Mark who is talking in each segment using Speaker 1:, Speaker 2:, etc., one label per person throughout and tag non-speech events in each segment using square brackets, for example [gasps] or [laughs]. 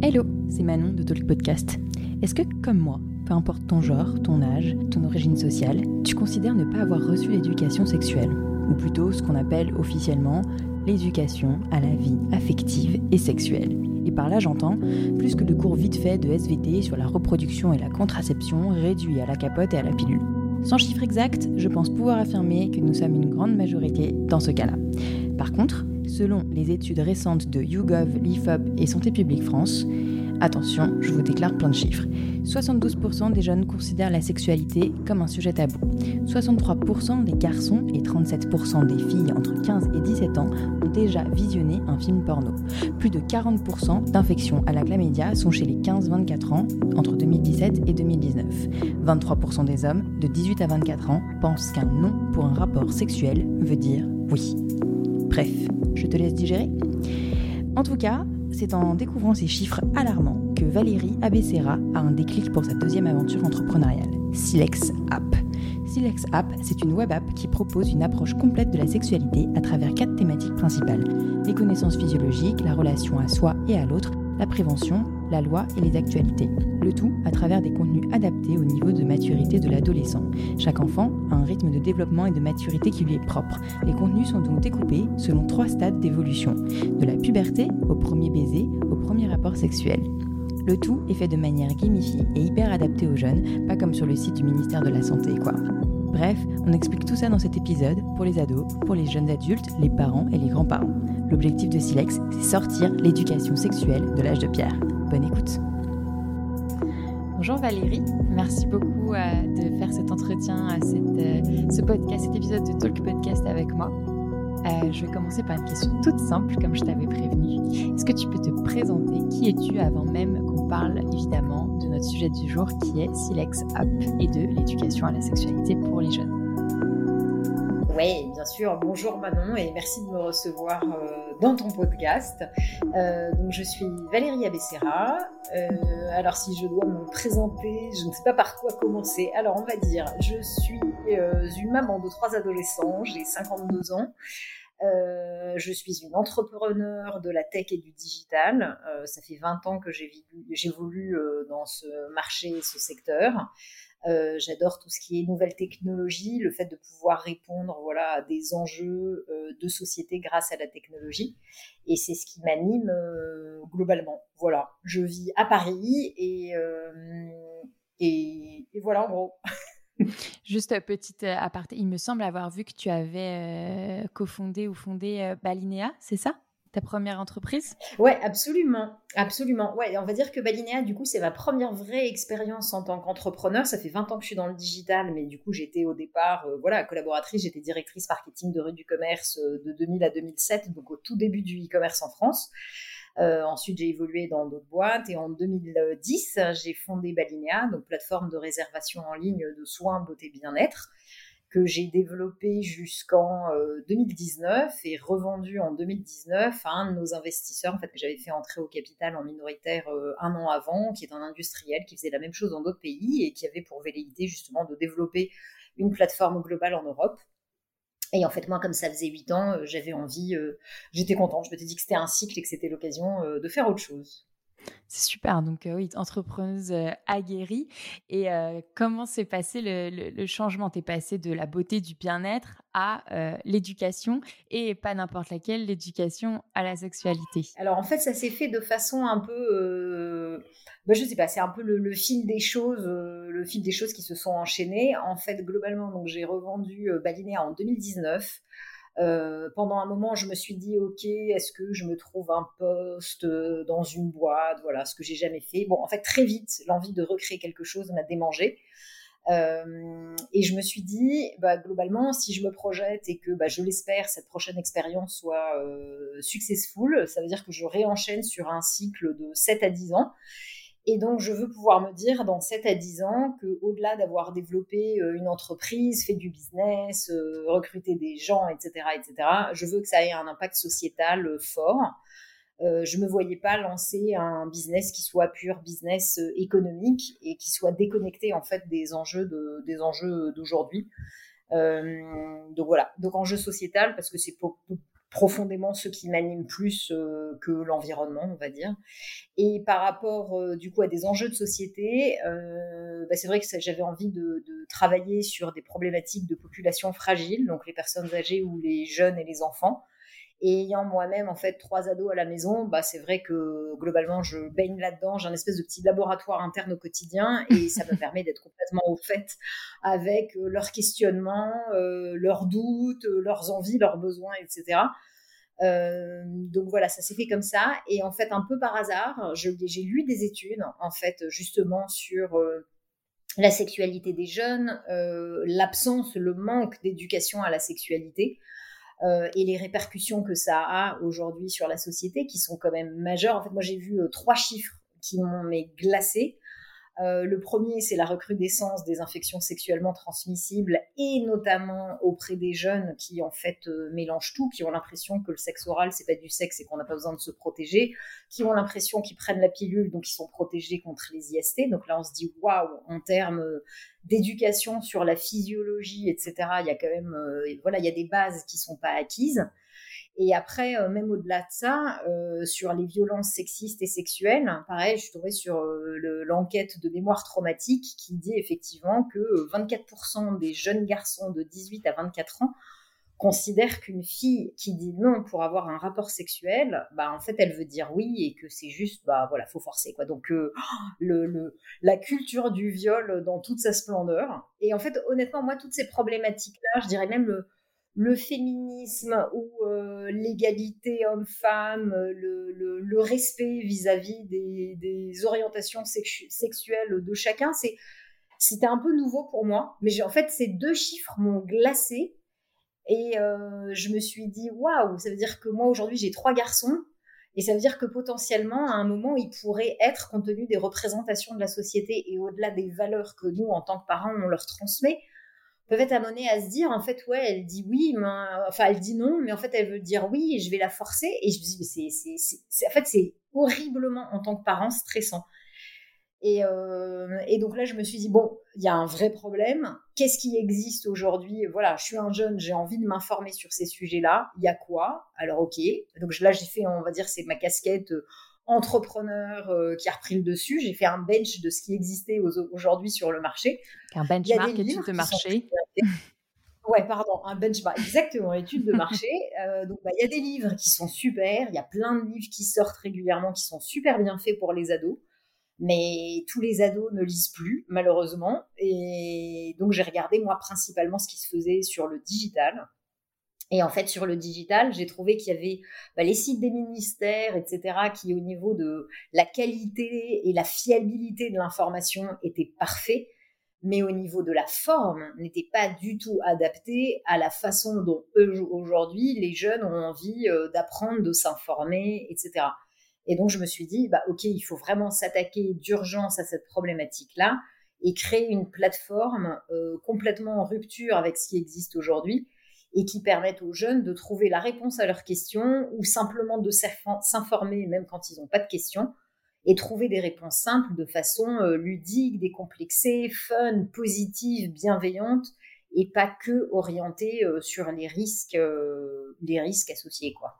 Speaker 1: Hello, c'est Manon de Talk Podcast. Est-ce que, comme moi, peu importe ton genre, ton âge, ton origine sociale, tu considères ne pas avoir reçu l'éducation sexuelle? Ou plutôt ce qu'on appelle officiellement l'éducation à la vie affective et sexuelle. Et par là j'entends, plus que le cours vite fait de SVT sur la reproduction et la contraception réduit à la capote et à la pilule. Sans chiffre exact, je pense pouvoir affirmer que nous sommes une grande majorité dans ce cas-là. Par contre, selon les études récentes de YouGov, l'IFOP et Santé publique France, attention, je vous déclare plein de chiffres. 72% des jeunes considèrent la sexualité comme un sujet tabou. 63% des garçons et 37% des filles entre 15 et 17 ans ont déjà visionné un film porno. Plus de 40% d'infections à la chlamydia sont chez les 15-24 ans entre 2017 et 2019. 23% des hommes de 18 à 24 ans pensent qu'un non pour un rapport sexuel veut dire oui. Bref, je te laisse digérer. En tout cas, c'est en découvrant ces chiffres alarmants que Valérie Abessera a un déclic pour sa deuxième aventure entrepreneuriale, Silex App. Silex App, c'est une web app qui propose une approche complète de la sexualité à travers quatre thématiques principales les connaissances physiologiques, la relation à soi et à l'autre, la prévention, la loi et les actualités. Le tout à travers des contenus adaptés au niveau de maturité de l'adolescent. Chaque enfant a un rythme de développement et de maturité qui lui est propre. Les contenus sont donc découpés selon trois stades d'évolution, de la puberté au premier baiser au premier rapport sexuel. Le tout est fait de manière gamifiée et hyper adaptée aux jeunes, pas comme sur le site du ministère de la Santé quoi. Bref, on explique tout ça dans cet épisode pour les ados, pour les jeunes adultes, les parents et les grands-parents. L'objectif de Silex, c'est sortir l'éducation sexuelle de l'âge de pierre. Bonne écoute. Bonjour Valérie, merci beaucoup euh, de faire cet entretien, à cette, euh, ce podcast, cet épisode de Talk Podcast avec moi. Euh, je vais commencer par une question toute simple, comme je t'avais prévenu. Est-ce que tu peux te présenter? Qui es-tu avant même qu'on parle évidemment de notre sujet du jour qui est Silex Up et de l'éducation à la sexualité pour les jeunes?
Speaker 2: Oui, bien sûr. Bonjour Manon et merci de me recevoir euh, dans ton podcast. Euh, donc je suis Valérie Abessera. Euh, alors si je dois me présenter, je ne sais pas par quoi commencer. Alors on va dire, je suis une maman de trois adolescents, j'ai 52 ans. je suis une entrepreneur de la tech et du digital. ça fait 20 ans que j'évolue dans ce marché, ce secteur. Euh, j'adore tout ce qui est nouvelles technologies, le fait de pouvoir répondre voilà, à des enjeux euh, de société grâce à la technologie. Et c'est ce qui m'anime euh, globalement. Voilà, je vis à Paris et, et, voilà en gros. [laughs]
Speaker 1: Juste petite aparté, il me semble avoir vu que tu avais cofondé ou fondé Balinea, c'est ça? Ta première entreprise?
Speaker 2: Ouais, absolument, absolument. Ouais, on va dire que Balinea, du coup, c'est ma première vraie expérience en tant qu'entrepreneur. Ça fait 20 ans que je suis dans le digital, mais du coup, j'étais au départ, euh, voilà, collaboratrice. J'étais directrice marketing de rue du commerce euh, de 2000 à 2007, donc au tout début du e-commerce en France. Euh, ensuite, j'ai évolué dans d'autres boîtes et en 2010, j'ai fondé Balinea, donc plateforme de réservation en ligne de soins, beauté, bien-être que j'ai développé jusqu'en 2019 euh, et revendu en 2019 à un de nos investisseurs en fait que j'avais fait entrer au capital en minoritaire euh, un an avant, qui est un industriel qui faisait la même chose dans d'autres pays et qui avait pour velléité justement de développer une plateforme globale en Europe. Et en fait, moi, comme ça faisait huit ans, euh, j'avais envie, j'étais contente. Je me suis dit que c'était un cycle et que c'était l'occasion de faire autre chose.
Speaker 1: C'est super. Donc, oui, entrepreneuse aguerrie. Et comment s'est passé le, changement? Tu es passé de la beauté du bien-être à l'éducation et pas n'importe laquelle, l'éducation à la sexualité?
Speaker 2: Alors, en fait, ça s'est fait de façon un peu. Bah, je sais pas, c'est un peu le, fil des choses, le fil des choses qui se sont enchaînées. En fait, globalement, donc j'ai revendu Balinea en 2019. Euh, pendant un moment, je me suis dit, ok, est-ce que je me trouve un poste euh, dans une boîte, voilà, ce que j'ai jamais fait. Bon, en fait, très vite, l'envie de recréer quelque chose m'a démangé. Euh, et je me suis dit, bah, globalement, si je me projette et que, bah, je l'espère, cette prochaine expérience soit euh, successful, ça veut dire que je réenchaîne sur un cycle de 7 à 10 ans. Et donc, je veux pouvoir me dire dans 7 à 10 ans qu'au-delà d'avoir développé euh, une entreprise, fait du business, euh, recruté des gens, etc., etc., je veux que ça ait un impact sociétal euh, fort. je ne me voyais pas lancer un business qui soit pur business économique et qui soit déconnecté en fait des enjeux de, des enjeux d'aujourd'hui. donc voilà, donc enjeu sociétal parce que c'est profondément ce qui m'anime plus euh, que l'environnement, on va dire. Et par rapport euh, du coup à des enjeux de société, euh, bah, c'est vrai que j'avais envie de, de, travailler sur des problématiques de population fragile, donc les personnes âgées ou les jeunes et les enfants. Et ayant moi-même en fait trois ados à la maison, bah c'est vrai que globalement je baigne là-dedans. J'ai un espèce de petit laboratoire interne au quotidien et [laughs] ça me permet d'être complètement au fait avec euh, leurs questionnements, euh, leurs doutes, euh, leurs envies, leurs besoins, etc. Euh, donc voilà, ça s'est fait comme ça. Et en fait, un peu par hasard, j'ai lu des études en fait justement sur la sexualité des jeunes, l'absence, le manque d'éducation à la sexualité. Euh, et les répercussions que ça a aujourd'hui sur la société qui sont quand même majeures. En fait, moi j'ai vu euh, trois chiffres qui m'ont glacé. Euh, le premier, c'est la recrudescence des infections sexuellement transmissibles et notamment auprès des jeunes qui en fait euh, mélangent tout, qui ont l'impression que le sexe oral c'est pas du sexe et qu'on n'a pas besoin de se protéger, qui ont l'impression qu'ils prennent la pilule donc ils sont protégés contre les IST. Donc là on se dit waouh en termes d'éducation sur la physiologie etc. Il y a quand même euh, voilà il y a des bases qui sont pas acquises. Et après, euh, même au-delà de ça, euh, sur les violences sexistes et sexuelles, pareil, je suis tombée sur euh, l'enquête de mémoire traumatique qui dit effectivement que 24% des jeunes garçons de 18 à 24 ans considèrent qu'une fille qui dit non pour avoir un rapport sexuel, bah en fait elle veut dire oui et que c'est juste bah voilà faut forcer quoi. Donc [gasps] la culture du viol dans toute sa splendeur. Et en fait honnêtement moi toutes ces problématiques là, je dirais même le le féminisme ou euh, l'égalité homme-femme, le, respect vis-à-vis des, orientations sexuelles de chacun, c'était un peu nouveau pour moi. Mais en fait, ces deux chiffres m'ont glacé et euh, je me suis dit waouh, ça veut dire que moi aujourd'hui j'ai trois garçons et ça veut dire que potentiellement à un moment ils pourraient être compte tenu des représentations de la société et au-delà des valeurs que nous en tant que parents on leur transmet peuvent être amenés à se dire en fait ouais elle dit oui mais enfin elle dit non mais en fait elle veut dire oui et je vais la forcer. Et je dis c'est c'est en fait c'est horriblement en tant que parent stressant. Et, euh, et donc là je me suis dit bon il y a un vrai problème. Qu'est-ce qui existe aujourd'hui? Voilà je suis un jeune j'ai envie de m'informer sur ces sujets là il y a quoi? Alors ok. Donc là j'ai fait on va dire c'est ma casquette entrepreneur euh, qui a repris le dessus. J'ai fait un bench de ce qui existait aujourd'hui sur le marché.
Speaker 1: Un benchmark, étude de marché. [laughs]
Speaker 2: Ouais, pardon, un benchmark, exactement, étude de marché. [laughs] Euh, donc, bah, il y a des livres qui sont super, il y a plein de livres qui sortent régulièrement, qui sont super bien faits pour les ados, mais tous les ados ne lisent plus, malheureusement. Et donc, j'ai regardé, moi, principalement ce qui se faisait sur le digital. Et en fait, sur le digital, j'ai trouvé qu'il y avait bah, les sites des ministères, etc., qui, au niveau de la qualité et la fiabilité de l'information, étaient parfaits, mais au niveau de la forme, n'étaient pas du tout adaptés à la façon dont aujourd'hui, les jeunes ont envie euh, d'apprendre, de s'informer, etc. Et donc, je me suis dit, bah, OK, il faut vraiment s'attaquer d'urgence à cette problématique-là et créer une plateforme euh, complètement en rupture avec ce qui existe aujourd'hui et qui permettent aux jeunes de trouver la réponse à leurs questions ou simplement de s'informer même quand ils n'ont pas de questions et trouver des réponses simples de façon euh, ludique, décomplexée, fun, positive, bienveillante et pas que orientée euh, sur les risques, euh, les risques associés quoi.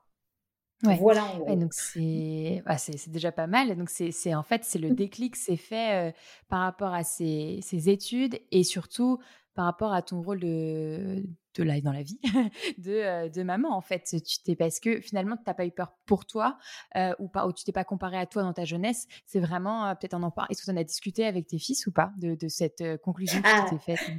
Speaker 1: Voilà. donc bah, c'est déjà pas mal. Donc c'est en fait c'est le mmh. déclic c'est fait par rapport à ces, ces, études et surtout par rapport à ton rôle de, de live dans la vie [laughs] de, euh, de, maman en fait. Tu t'es parce que finalement tu n'as pas eu peur pour toi euh, ou pas ou tu t'es pas comparé à toi dans ta jeunesse. C'est vraiment euh, peut-être en en parler est-ce que tu en as discuté avec tes fils ou pas de, de cette conclusion que tu ah. t'es faite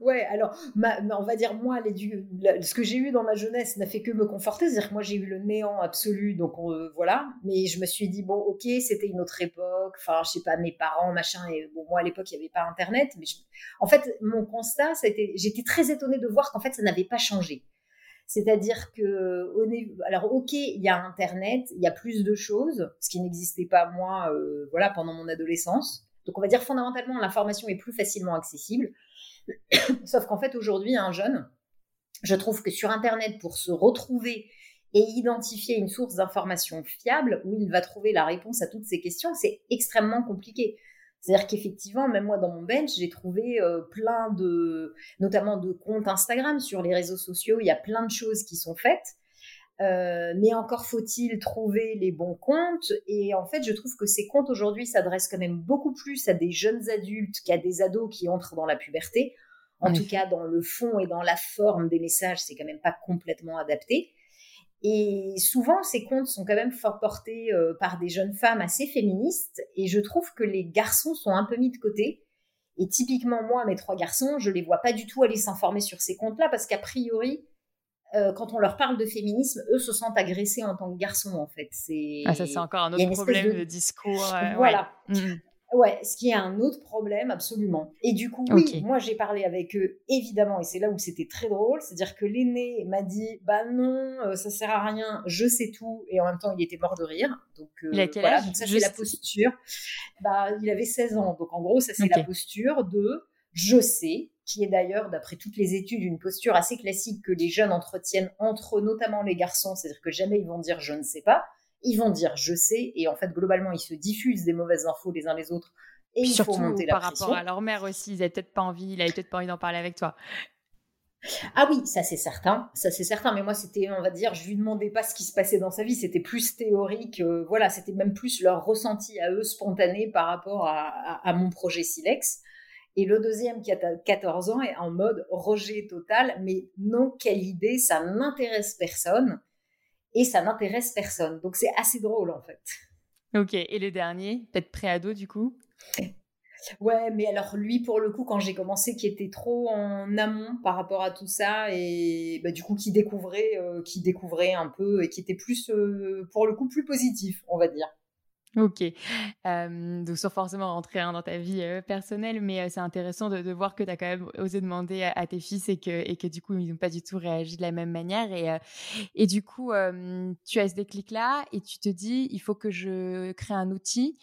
Speaker 2: ouais, alors, on va dire, moi, ce que j'ai eu dans ma jeunesse n'a fait que me conforter. C'est-à-dire que moi, j'ai eu le néant absolu, donc voilà. Mais je me suis dit, bon, ok, c'était une autre époque. Enfin, je sais pas, mes parents, machin. Et bon, moi, à l'époque, il n'y avait pas Internet. Mais en fait, mon constat, été, j'étais très étonnée de voir qu'en fait, ça n'avait pas changé. C'est-à-dire que, alors ok, il y a Internet, il y a plus de choses, ce qui n'existait pas moi, euh, voilà, pendant mon adolescence. Donc on va dire fondamentalement, l'information est plus facilement accessible. Sauf qu'en fait, aujourd'hui, un jeune, je trouve que sur Internet, pour se retrouver et identifier une source d'information fiable où il va trouver la réponse à toutes ces questions, c'est extrêmement compliqué. C'est-à-dire qu'effectivement, même moi dans mon bench, j'ai trouvé euh, plein de, notamment de comptes Instagram sur les réseaux sociaux. Il y a plein de choses qui sont faites. Euh, mais encore faut-il trouver les bons comptes. Et en fait, je trouve que ces comptes aujourd'hui s'adressent quand même beaucoup plus à des jeunes adultes qu'à des ados qui entrent dans la puberté. En tout cas, dans le fond et dans la forme des messages, c'est quand même pas complètement adapté. Et souvent, ces comptes sont quand même fort portés euh, par des jeunes femmes assez féministes. Et je trouve que les garçons sont un peu mis de côté. Et typiquement, moi, mes trois garçons, je les vois pas du tout aller s'informer sur ces comptes-là parce qu'a priori, euh, quand on leur parle de féminisme, eux se sentent agressés en tant que garçons, en fait.
Speaker 1: C'est... Ah, ça, c'est encore un autre problème de... discours.
Speaker 2: Euh, voilà. Ouais. Mm, mm. Ouais, ce qui est un autre problème, absolument. Et du coup, oui, moi j'ai parlé avec eux, évidemment, et c'est là où c'était très drôle, c'est-à-dire que l'aîné m'a dit, bah non, euh, ça sert à rien, je sais tout, et en même temps il était mort de rire. Donc
Speaker 1: euh, il a quel voilà,
Speaker 2: donc ça c'est la posture. Bah il avait 16 ans, donc en gros ça c'est la posture de je sais, qui est d'ailleurs, d'après toutes les études, une posture assez classique que les jeunes entretiennent entre notamment les garçons, c'est-à-dire que jamais ils vont dire je ne sais pas ils vont dire je sais, et en fait, globalement, ils se diffusent des mauvaises infos les uns les autres. Et il
Speaker 1: Surtout
Speaker 2: faut monter
Speaker 1: par
Speaker 2: rapport
Speaker 1: à leur mère aussi, ils n'avaient peut-être pas envie, il avait peut-être pas envie d'en parler avec toi.
Speaker 2: Ah oui, ça c'est certain, ça c'est certain. Mais moi, c'était, on va dire, je lui demandais pas ce qui se passait dans sa vie, c'était plus théorique. Euh, voilà, c'était même plus leur ressenti à eux spontané par rapport à, mon projet Silex. Et le deuxième, qui a 14 ans, est en mode rejet total. Mais non, quelle idée, ça n'intéresse personne et ça n'intéresse personne. Donc c'est assez drôle en fait.
Speaker 1: Ok, et le dernier, peut-être pré-ado du coup?
Speaker 2: Ouais, mais alors lui, pour le coup, quand j'ai commencé, qui était trop en amont par rapport à tout ça, et bah, du coup, qui découvrait, euh, qui découvrait un peu, et qui était plus, euh, pour le coup, plus positif, on va dire.
Speaker 1: Ok. donc, sans forcément rentrer hein, dans ta vie personnelle, mais c'est intéressant de, voir que tu as quand même osé demander à, tes fils et que, et que du coup, ils n'ont pas du tout réagi de la même manière. Et, et du coup, tu as ce déclic-là et tu te dis, il faut que je crée un outil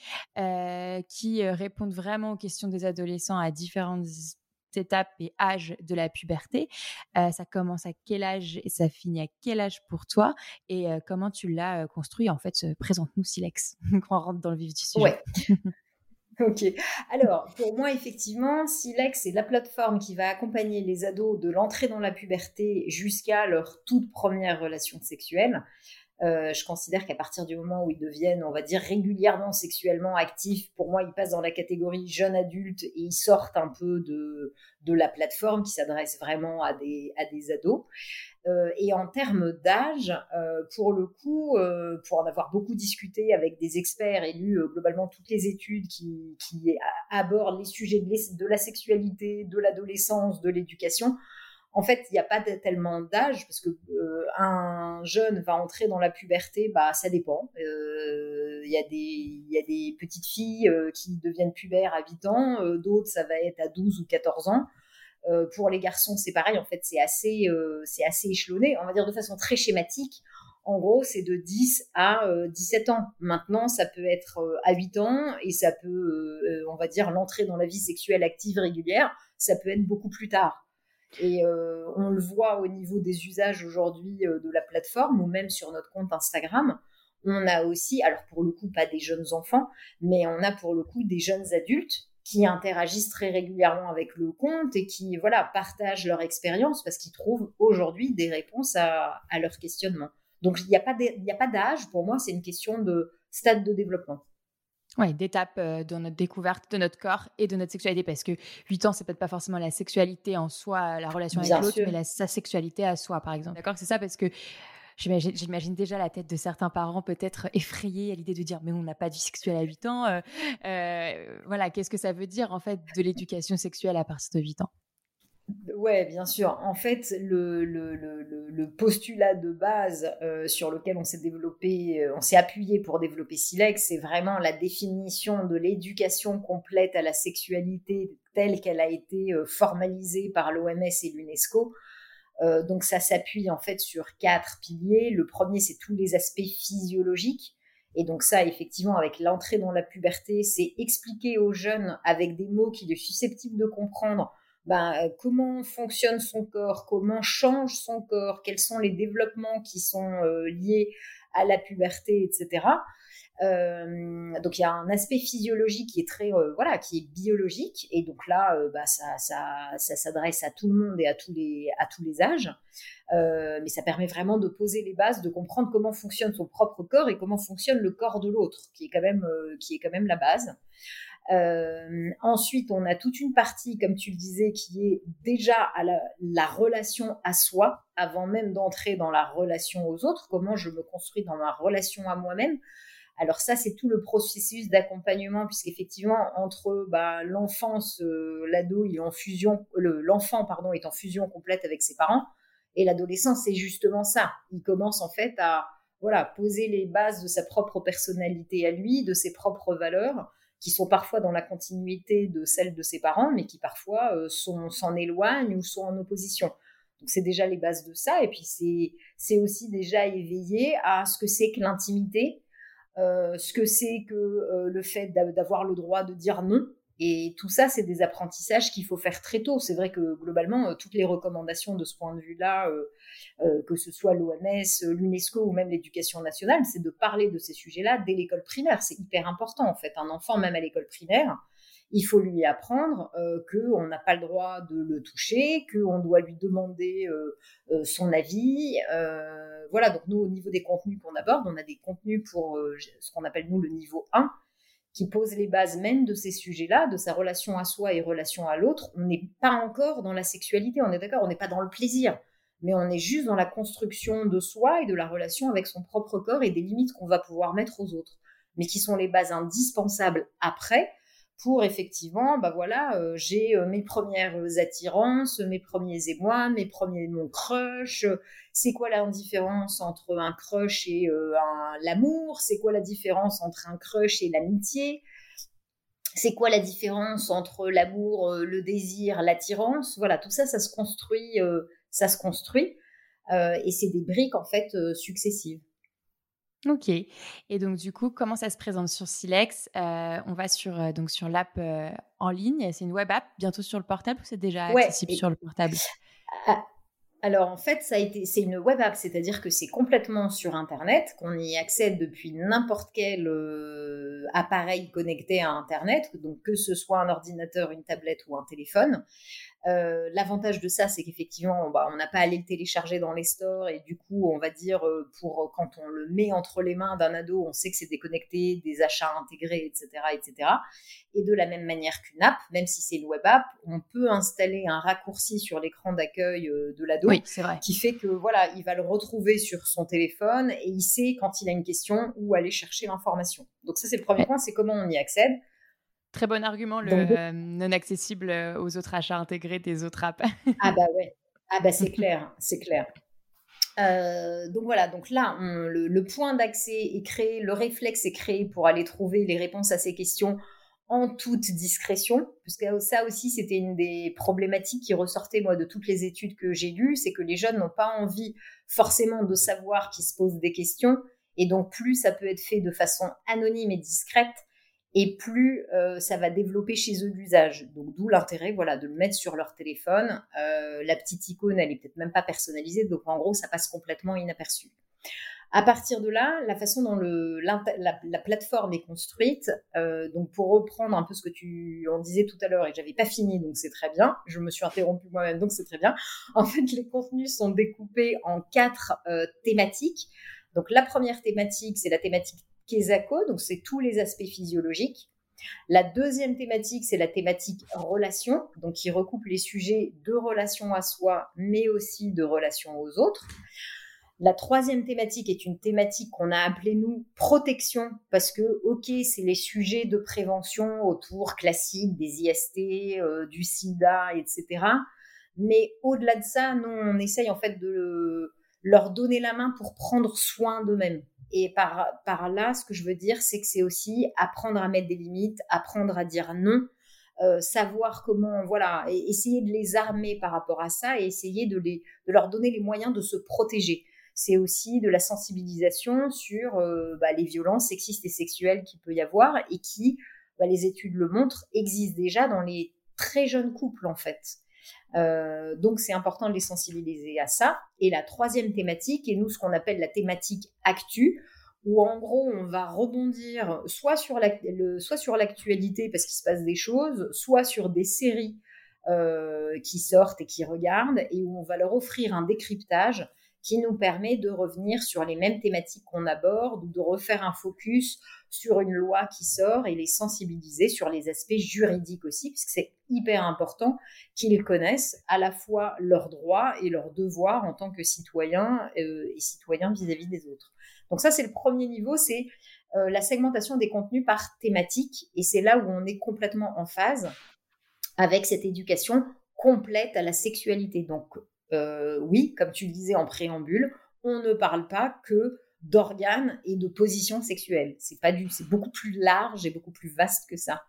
Speaker 1: qui réponde vraiment aux questions des adolescents à différentes étape et âge de la puberté. Euh, ça commence à quel âge et ça finit à quel âge pour toi et euh, comment tu l'as euh, construit en fait Présente-nous Silex, [laughs] qu'on rentre dans le vif du sujet.
Speaker 2: Ouais. [laughs] Ok. Alors, pour moi, effectivement, Silex, c'est la plateforme qui va accompagner les ados de l'entrée dans la puberté jusqu'à leur toute première relation sexuelle. Euh, je considère qu'à partir du moment où ils deviennent, on va dire, régulièrement sexuellement actifs, pour moi, ils passent dans la catégorie jeune adulte et ils sortent un peu de, la plateforme qui s'adresse vraiment à des, à des ados. Euh, et en termes d'âge, euh, pour le coup, pour en avoir beaucoup discuté avec des experts et lu globalement toutes les études qui, abordent les sujets de la sexualité, de l'adolescence, de l'éducation, en fait, il n'y a pas tellement d'âge parce que euh, un jeune va entrer dans la puberté, bah ça dépend. Euh, il y a des petites filles euh, qui deviennent pubères à 8 ans, d'autres ça va être à 12 ou 14 ans. pour les garçons, c'est pareil. En fait, c'est assez c'est assez échelonné. On va dire de façon très schématique. En gros, c'est de 10 à 17 ans. Maintenant, ça peut être à 8 ans et ça peut, on va dire, l'entrée dans la vie sexuelle active régulière, ça peut être beaucoup plus tard. Et euh, on le voit au niveau des usages aujourd'hui euh, de la plateforme ou même sur notre compte Instagram. On a aussi, alors pour le coup, pas des jeunes enfants, mais on a pour le coup des jeunes adultes qui interagissent très régulièrement avec le compte et qui voilà partagent leur expérience parce qu'ils trouvent aujourd'hui des réponses à, à leurs questionnements. Donc il n'y a pas d'âge, pour moi c'est une question de stade de développement.
Speaker 1: Oui, d'étapes euh, dans notre découverte de notre corps et de notre sexualité. Parce que 8 ans, c'est peut-être pas forcément la sexualité en soi, la relation avec l'autre, mais sa sexualité à soi, par exemple. D'accord C'est ça parce que j'imagine déjà la tête de certains parents peut-être effrayés à l'idée de dire mais on n'a pas de vie sexuelle à 8 ans. Euh, euh, voilà, qu'est-ce que ça veut dire en fait de l'éducation sexuelle à partir de 8 ans?
Speaker 2: Ouais, bien sûr. En fait, le, postulat de base euh, sur lequel on s'est développé, euh, on s'est appuyé pour développer Silex, c'est vraiment la définition de l'éducation complète à la sexualité telle qu'elle a été euh, formalisée par l'OMS et l'UNESCO. donc ça s'appuie en fait sur quatre piliers. Le premier, c'est tous les aspects physiologiques. Et donc ça, effectivement, avec l'entrée dans la puberté, c'est expliquer aux jeunes avec des mots qu'il est susceptible de comprendre ben, euh, comment fonctionne son corps, comment change son corps, quels sont les développements qui sont euh, liés à la puberté, etc. Euh, donc il y a un aspect physiologique qui est très euh, voilà qui est biologique. Et donc là euh, bah, ça, ça, ça s'adresse à tout le monde et à tous les à tous les âges. Mais ça permet vraiment de poser les bases de comprendre comment fonctionne son propre corps et comment fonctionne le corps de l'autre qui est quand même qui est quand même la base. Ensuite on a toute une partie comme tu le disais qui est déjà la relation à soi avant même d'entrer dans la relation aux autres. Comment je me construis dans ma relation à moi-même alors ça, c'est tout le processus d'accompagnement, puisqu'effectivement, entre bah, l'enfance, euh, l'ado, il est en fusion, l'enfant, pardon, est en fusion complète avec ses parents, et l'adolescence, c'est justement ça. Il commence en fait à voilà poser les bases de sa propre personnalité à lui, de ses propres valeurs, qui sont parfois dans la continuité de celles de ses parents, mais qui parfois euh, s'en éloignent ou sont en opposition. Donc c'est déjà les bases de ça, et puis c'est aussi déjà éveillé à ce que c'est que l'intimité, euh, ce que c'est que euh, le fait d'avoir le droit de dire non. Et tout ça, c'est des apprentissages qu'il faut faire très tôt. C'est vrai que globalement, euh, toutes les recommandations de ce point de vue-là, que ce soit l'OMS, l'UNESCO ou même l'éducation nationale, c'est de parler de ces sujets-là dès l'école primaire. C'est hyper important en fait. Un enfant, même à l'école primaire, il faut lui apprendre euh, qu'on n'a pas le droit de le toucher, qu'on doit lui demander euh, euh, son avis. voilà, donc nous, au niveau des contenus qu'on aborde, on a des contenus pour ce qu'on appelle nous le niveau 1, qui pose les bases même de ces sujets-là, de sa relation à soi et relation à l'autre. On n'est pas encore dans la sexualité, on est d'accord, on n'est pas dans le plaisir, mais on est juste dans la construction de soi et de la relation avec son propre corps et des limites qu'on va pouvoir mettre aux autres, mais qui sont les bases indispensables après pour effectivement, bah voilà, euh, j'ai euh, mes premières attirances, mes premiers émois, mes premiers mon crush. c'est quoi la différence entre un crush et euh, l'amour? C'est quoi la différence entre un crush et l'amitié? C'est quoi la différence entre l'amour, le désir, l'attirance? Voilà, tout ça, ça se construit, ça se construit, et c'est des briques en fait successives.
Speaker 1: Ok. Et donc du coup, comment ça se présente sur Silex? Euh, On va sur euh, donc sur l'app euh, en ligne. C'est une web app, bientôt sur le portable ou c'est déjà accessible sur le portable?
Speaker 2: Ah, alors en fait, ça a été, c'est une web app, c'est-à-dire que c'est complètement sur Internet, qu'on y accède depuis n'importe quel appareil connecté à Internet, donc que ce soit un ordinateur, une tablette ou un téléphone. Euh, l'avantage de ça, c'est qu'effectivement, bah, on n'a pas à aller le télécharger dans les stores et du coup, on va dire, euh, pour quand on le met entre les mains d'un ado, on sait que c'est déconnecté, des achats intégrés, etc., etc. Et de la même manière qu'une app, même si c'est une web app, on peut installer un raccourci sur l'écran d'accueil euh, de l'ado, qui fait que voilà, il va le retrouver sur son téléphone et il sait quand il a une question où aller chercher l'information. Donc ça, c'est le premier point, c'est comment on y accède.
Speaker 1: Très bon argument, le euh, non accessible euh, aux autres achats intégrés des autres apps. [laughs]
Speaker 2: ah bah ouais, ah bah c'est clair, c'est clair. Euh, donc voilà, donc là, le, point d'accès est créé, le réflexe est créé pour aller trouver les réponses à ces questions en toute discrétion, parce que ça aussi, c'était une des problématiques qui ressortait, moi, de toutes les études que j'ai lues, c'est que les jeunes n'ont pas envie forcément de savoir qu'ils se posent des questions, et donc plus ça peut être fait de façon anonyme et discrète, et plus euh, ça va développer chez eux l'usage. Donc d'où l'intérêt voilà, de le mettre sur leur téléphone. Euh, la petite icône, elle est peut-être même pas personnalisée, donc en gros, ça passe complètement inaperçu. À partir de là, la façon dont la, la, plateforme est construite, euh, donc pour reprendre un peu ce que tu en disais tout à l'heure, et j'avais pas fini, donc c'est très bien. Je me suis interrompue moi-même, donc c'est très bien. [laughs] En fait, les contenus sont découpés en quatre thématiques. Donc la première thématique, c'est la thématique Kesako, donc c'est tous les aspects physiologiques. La deuxième thématique, c'est la thématique relation, donc qui recoupe les sujets de relation à soi, mais aussi de relation aux autres. La troisième thématique est une thématique qu'on a appelée nous protection, parce que, ok, c'est les sujets de prévention autour classiques des IST, euh, du sida, etc. Mais au-delà de ça, nous, on essaye en fait de leur donner la main pour prendre soin d'eux-mêmes. Et par, là, ce que je veux dire, c'est que c'est aussi apprendre à mettre des limites, apprendre à dire non, euh, savoir comment, voilà, et essayer de les armer par rapport à ça et essayer de, les, de leur donner les moyens de se protéger. C'est aussi de la sensibilisation sur euh, bah, les violences sexistes et sexuelles qu'il peut y avoir et qui, bah, les études le montrent, existent déjà dans les très jeunes couples en fait. Euh, donc c'est important de les sensibiliser à ça. Et la troisième thématique, et nous ce qu'on appelle la thématique actu, où en gros on va rebondir soit sur l'actualité parce qu'il se passe des choses, soit sur des séries euh, qui sortent et qui regardent, et où on va leur offrir un décryptage qui nous permet de revenir sur les mêmes thématiques qu'on aborde ou de refaire un focus sur une loi qui sort et les sensibiliser sur les aspects juridiques aussi, puisque c'est hyper important qu'ils connaissent à la fois leurs droits et leurs devoirs en tant que citoyens euh, et citoyens vis-à-vis des autres. Donc ça, c'est le premier niveau, c'est euh, la segmentation des contenus par thématique, et c'est là où on est complètement en phase avec cette éducation complète à la sexualité. Donc euh, oui, comme tu le disais en préambule, on ne parle pas que d'organes et de positions sexuelles. C'est pas du, c'est beaucoup plus large et beaucoup plus vaste que ça.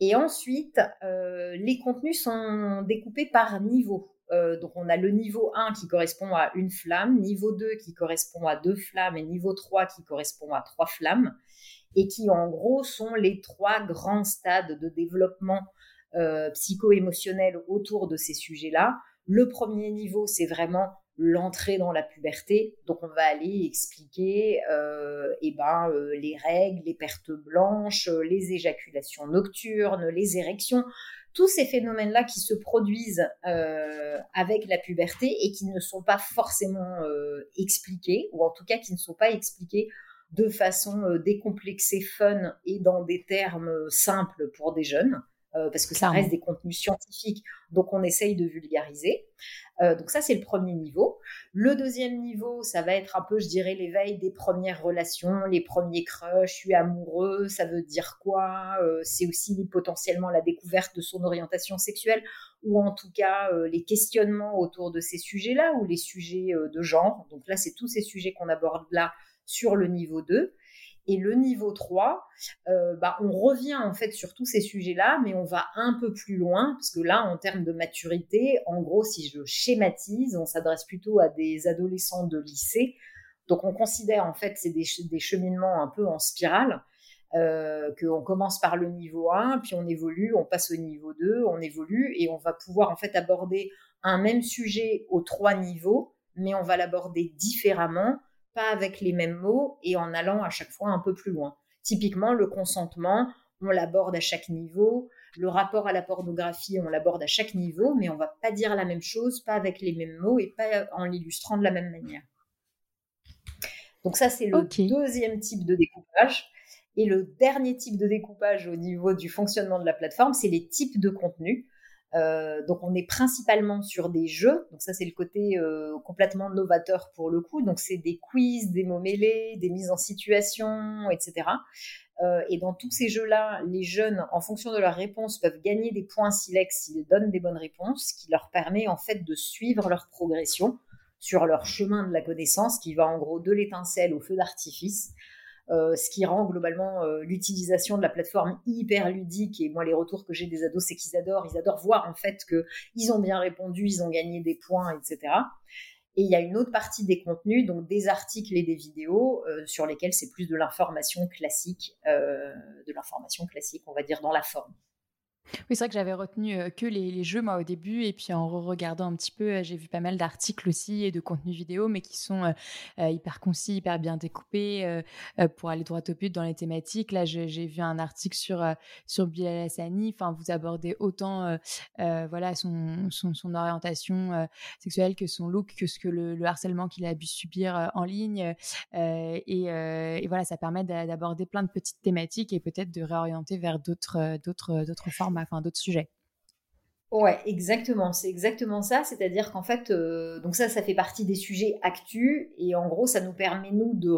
Speaker 2: Et ensuite, euh, les contenus sont découpés par niveau. Euh, donc on a le niveau 1 qui correspond à une flamme, niveau 2 qui correspond à deux flammes et niveau 3 qui correspond à trois flammes et qui en gros sont les trois grands stades de développement psycho-émotionnel autour de ces sujets-là. Le premier niveau, c'est vraiment l'entrée dans la puberté. Donc on va aller expliquer euh, eh ben, euh, les règles, les pertes blanches, euh, les éjaculations nocturnes, les érections, tous ces phénomènes-là qui se produisent avec la puberté et qui ne sont pas forcément expliqués, ou en tout cas qui ne sont pas expliqués de façon décomplexée, fun et dans des termes simples pour des jeunes. Euh, parce que ça reste des contenus scientifiques, donc on essaye de vulgariser. Euh, donc ça, c'est le premier niveau. Le deuxième niveau, ça va être un peu, je dirais, l'éveil des premières relations, les premiers crushs, je suis amoureux, ça veut dire quoi euh, C'est aussi potentiellement la découverte de son orientation sexuelle, ou en tout cas les questionnements autour de ces sujets-là, ou les sujets de genre. Donc là, c'est tous ces sujets qu'on aborde là sur le niveau 2. Et le niveau 3, euh, bah, on revient en fait sur tous ces sujets-là, mais on va un peu plus loin, parce que là, en termes de maturité, en gros, si je schématise, on s'adresse plutôt à des adolescents de lycée. Donc on considère en fait c'est des, cheminements un peu en spirale, euh, qu'on commence par le niveau 1, puis on évolue, on passe au niveau 2, on évolue, et on va pouvoir en fait aborder un même sujet aux trois niveaux, mais on va l'aborder différemment pas avec les mêmes mots et en allant à chaque fois un peu plus loin. Typiquement, le consentement, on l'aborde à chaque niveau. Le rapport à la pornographie, on l'aborde à chaque niveau, mais on va pas dire la même chose, pas avec les mêmes mots et pas en l'illustrant de la même manière. Donc ça, c'est le deuxième type de découpage. Et le dernier type de découpage au niveau du fonctionnement de la plateforme, c'est les types de contenus. Euh, donc on est principalement sur des jeux, donc ça c'est le côté euh, complètement novateur pour le coup, donc c'est des quiz, des mots mêlés, des mises en situation, etc. Euh, et dans tous ces jeux-là, les jeunes, en fonction de leurs réponses, peuvent gagner des points silex s'ils donnent des bonnes réponses, ce qui leur permet en fait de suivre leur progression sur leur chemin de la connaissance, qui va en gros de l'étincelle au feu d'artifice. Euh, ce qui rend globalement euh, l'utilisation de la plateforme hyper ludique. Et moi, les retours que j'ai des ados, c'est qu'ils adorent, ils adorent voir en fait que ils ont bien répondu, ils ont gagné des points, etc. Et il y a une autre partie des contenus, donc des articles et des vidéos, euh, sur lesquels c'est plus de l'information classique, de l'information classique, on va dire, dans la forme.
Speaker 1: Oui, c'est vrai que j'avais retenu que les, jeux, moi, au début, et puis en regardant un petit peu, j'ai vu pas mal d'articles aussi et de contenus vidéo, mais qui sont hyper concis, hyper bien découpés pour aller droit au but dans les thématiques. Là, j'ai vu un article sur, sur Bilal Hassani. Enfin, vous abordez autant voilà, son, son, orientation sexuelle que son look, que ce que le, harcèlement qu'il a pu subir en ligne. Et, et, voilà, ça permet d'aborder plein de petites thématiques et peut-être de réorienter vers d'autres formes d'autres sujets.
Speaker 2: Ouais, exactement. C'est exactement ça. C'est-à-dire qu'en fait, euh, donc ça, ça fait partie des sujets actus et en gros, ça nous permet nous de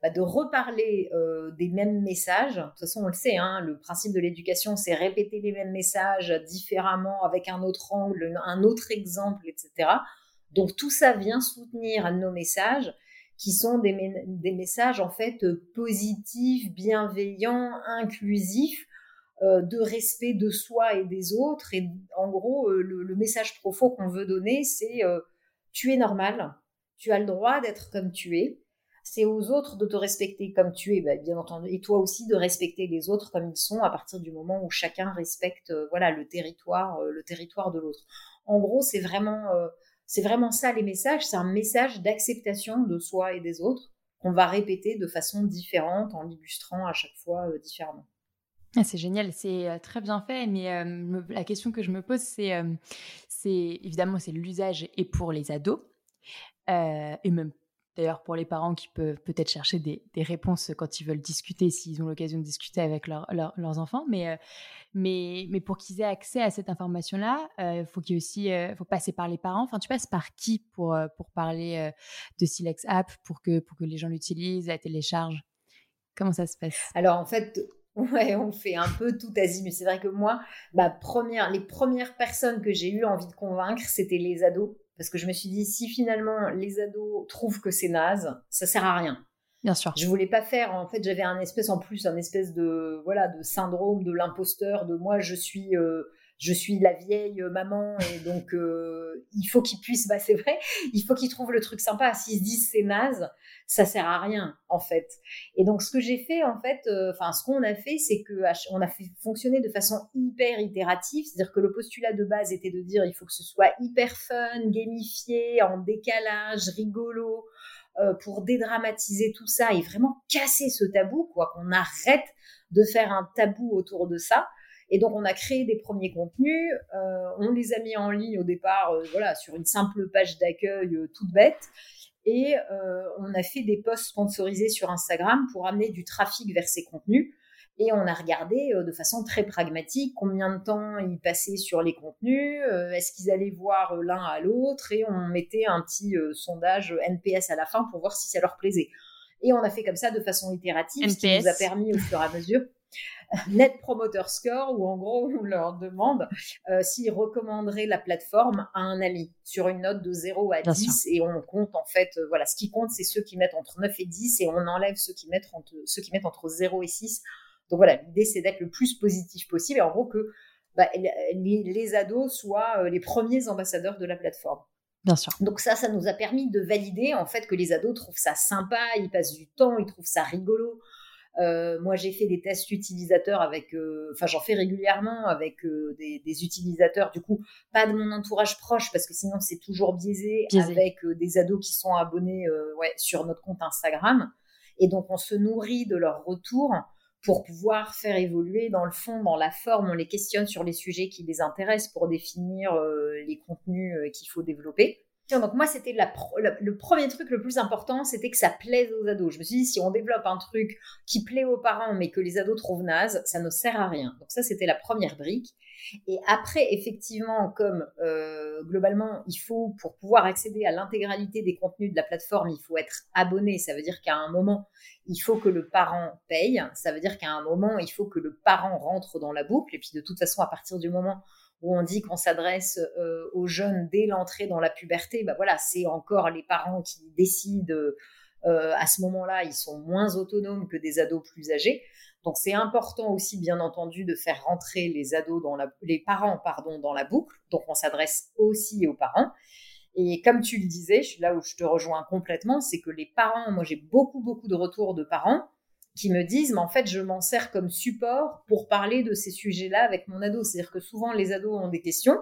Speaker 2: bah, de reparler euh, des mêmes messages. De toute façon, on le sait. Hein, le principe de l'éducation, c'est répéter les mêmes messages différemment, avec un autre angle, un autre exemple, etc. Donc tout ça vient soutenir nos messages qui sont des, des messages en fait positifs, bienveillants, inclusifs euh, de respect de soi et des autres. Et en gros, euh, le, message profond qu'on veut donner, c'est euh, tu es normal, tu as le droit d'être comme tu es. C'est aux autres de te respecter comme tu es, bah, bien entendu, et toi aussi de respecter les autres comme ils sont à partir du moment où chacun respecte, voilà, le territoire, le territoire de l'autre. En gros, c'est vraiment, c'est vraiment ça les messages. C'est un message d'acceptation de soi et des autres qu'on va répéter de façon différente en l'illustrant à chaque fois différemment.
Speaker 1: Ah, c'est génial, c'est très bien fait, mais la question que je me pose, c'est, évidemment, c'est l'usage et pour les ados, et même D'ailleurs, pour les parents qui peuvent peut-être chercher des, réponses quand ils veulent discuter, s'ils ont l'occasion de discuter avec leurs enfants, mais, euh, mais, mais pour qu'ils aient accès à cette information-là, il euh, faut qu'il aussi euh, faut passer par les parents. Enfin, tu passes par qui pour, pour parler de Silex App, pour que, pour que les gens l'utilisent, la téléchargent? Comment ça se passe?
Speaker 2: Alors, en fait, Ouais, on fait un peu tout azimut. C'est vrai que moi, ma première, les premières personnes que j'ai eu envie de convaincre, c'était les ados. Parce que je me suis dit, si finalement les ados trouvent que c'est naze, ça sert à rien.
Speaker 1: Bien sûr.
Speaker 2: Je voulais pas faire. En fait, j'avais un espèce en plus, un espèce de voilà de syndrome de l'imposteur, de moi je suis euh, je suis la vieille maman et donc euh, il faut qu'ils puissent. [laughs] Bah c'est vrai, il faut qu'ils trouvent le truc sympa. S'ils se disent c'est naze, ça sert à rien en fait. Et donc ce que j'ai fait en fait, euh, enfin ce qu'on a fait, c'est que on a fait fonctionner de façon hyper itérative, c'est-à-dire que le postulat de base était de dire il faut que ce soit hyper fun, gamifié, en décalage, rigolo, euh, pour dédramatiser tout ça et vraiment casser ce tabou, quoi, qu'on arrête de faire un tabou autour de ça. Et donc on a créé des premiers contenus, euh, on les a mis en ligne au départ, voilà, sur une simple page d'accueil toute bête. Et euh, on a fait des posts sponsorisés sur Instagram pour amener du trafic vers ces contenus. Et on a regardé euh, de façon très pragmatique combien de temps ils passaient sur les contenus, euh, est-ce qu'ils allaient voir l'un à l'autre, et on mettait un petit sondage NPS à la fin pour voir si ça leur plaisait. Et on a fait comme ça de façon itérative, ce qui nous a permis au fur et à mesure Net Promoter Score, où en gros, on leur demande euh, s'ils recommanderaient la plateforme à un ami sur une note de 0 à 10. Et on compte, en fait, euh, voilà, ce qui compte, c'est ceux qui mettent entre 9 et 10 et on enlève ceux qui mettent entre, ceux qui mettent entre 0 et 6. Donc voilà, l'idée, c'est d'être le plus positif possible et en gros que bah, les, ados soient euh, les premiers ambassadeurs de la plateforme.
Speaker 1: Bien sûr.
Speaker 2: Donc ça, ça nous a permis de valider en fait que les ados trouvent ça sympa, ils passent du temps, ils trouvent ça rigolo. Euh, moi, j'ai fait des tests utilisateurs avec, euh, enfin, j'en fais régulièrement avec euh, des, utilisateurs, du coup, pas de mon entourage proche, parce que sinon, c'est toujours biaisé, avec des ados qui sont abonnés ouais, sur notre compte Instagram. Et donc, on se nourrit de leur retour pour pouvoir faire évoluer dans le fond, dans la forme, on les questionne sur les sujets qui les intéressent pour définir les contenus qu'il faut développer. Donc moi, c'était le premier truc le plus important, c'était que ça plaise aux ados. Je me suis dit, si on développe un truc qui plaît aux parents, mais que les ados trouvent naze, ça ne sert à rien. Donc ça, c'était la première brique. Et après, effectivement, comme euh, globalement, il faut, pour pouvoir accéder à l'intégralité des contenus de la plateforme, il faut être abonné. Ça veut dire qu'à un moment, il faut que le parent paye. Ça veut dire qu'à un moment, il faut que le parent rentre dans la boucle. Et puis de toute façon, à partir du moment où on dit qu'on s'adresse euh, aux jeunes dès l'entrée dans la puberté, bah voilà, c'est encore les parents qui décident. Euh, à ce moment-là, ils sont moins autonomes que des ados plus âgés. Donc c'est important aussi, bien entendu, de faire rentrer les ados dans la, les parents, pardon, dans la boucle. Donc on s'adresse aussi aux parents. Et comme tu le disais, je suis là où je te rejoins complètement, c'est que les parents, moi j'ai beaucoup beaucoup de retours de parents qui me disent, mais en fait, je m'en sers comme support pour parler de ces sujets-là avec mon ado. C'est-à-dire que souvent, les ados ont des questions.